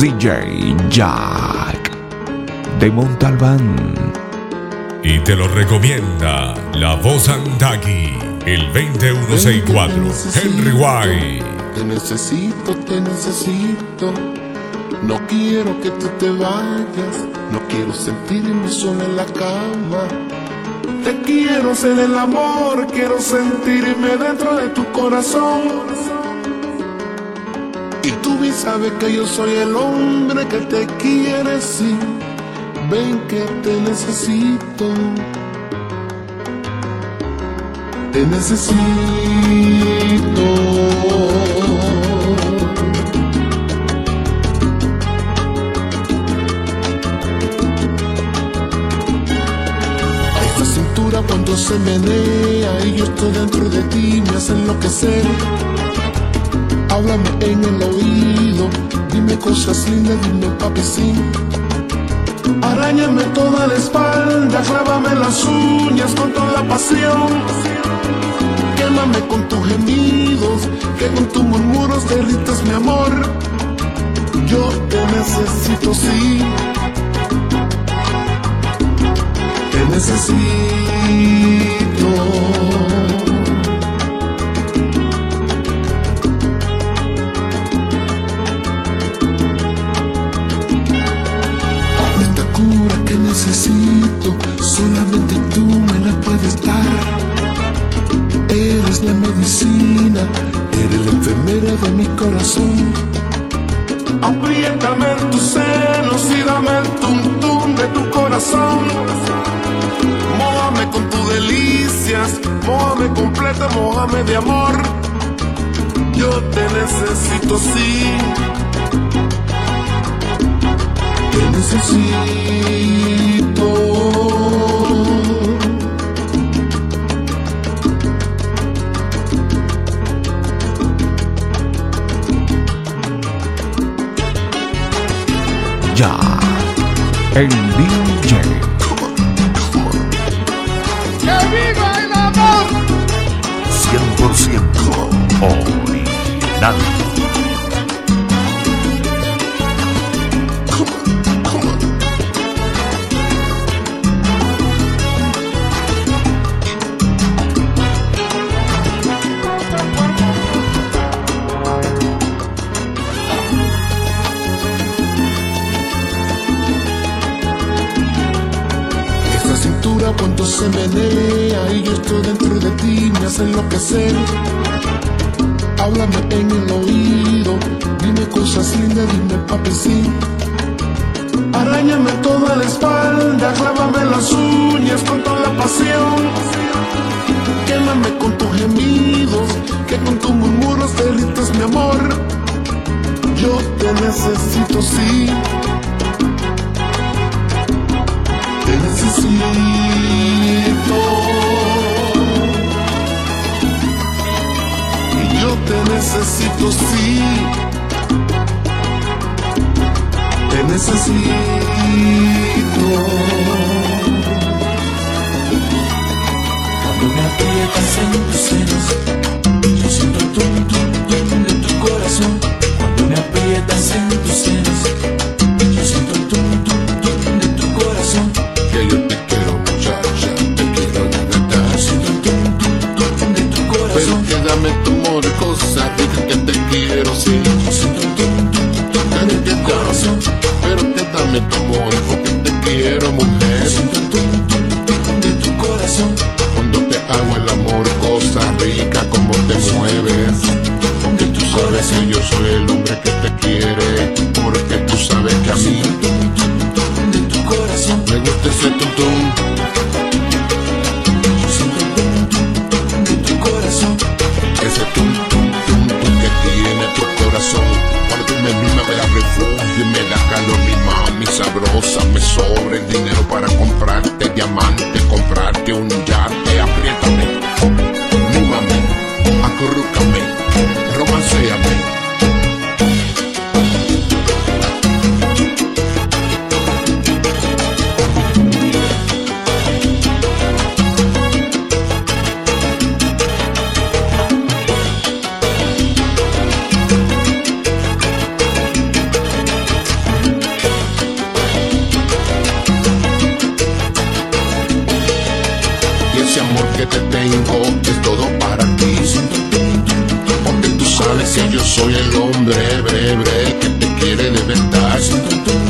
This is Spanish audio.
DJ Jack de Montalbán. Y te lo recomienda la voz Andagui, el 20164, Henry White. Te necesito, te necesito. No quiero que tú te vayas. No quiero sentirme solo en la cama. Te quiero ser el amor, quiero sentirme dentro de tu corazón. Y sabes que yo soy el hombre que te quiere, sí. Ven que te necesito. Te necesito. Esta cintura cuando se menea y yo estoy dentro de ti me hace enloquecer. Háblame en el oído, cosas lindas, dime papi sí. Arañame toda la espalda, clávame las uñas con toda la pasión. Quémame con tus gemidos, que con tus murmuros derritas mi amor. Yo te necesito, sí. Te necesito. Tú me la puedes dar. Eres la medicina, eres la enfermera de mi corazón. Apriétame tus senos y dame el tum tum de tu corazón. Mójame con tus delicias, mójame completa, mójame de amor. Yo te necesito, sí. Te necesito. Jack, el DJ. ¡Que viva el amor! 100% original. Cuando se menea y yo estoy dentro de ti me hace enloquecer. Háblame en el oído, dime cosas lindas, dime papi sí. Arañame toda la espalda, Te soy el hombre que te quiere, porque tú sabes que a mí de tu corazón. me gusta ese tum de tu corazón. Ese tum tum que tiene tu corazón. Cuando tú me mimas me da refugio y me da calor mi mami sabrosa. Me sobra el dinero para comprarte diamante, tengo es todo para ti. Porque tú sabes que yo soy el hombre breve que te quiere de verdad.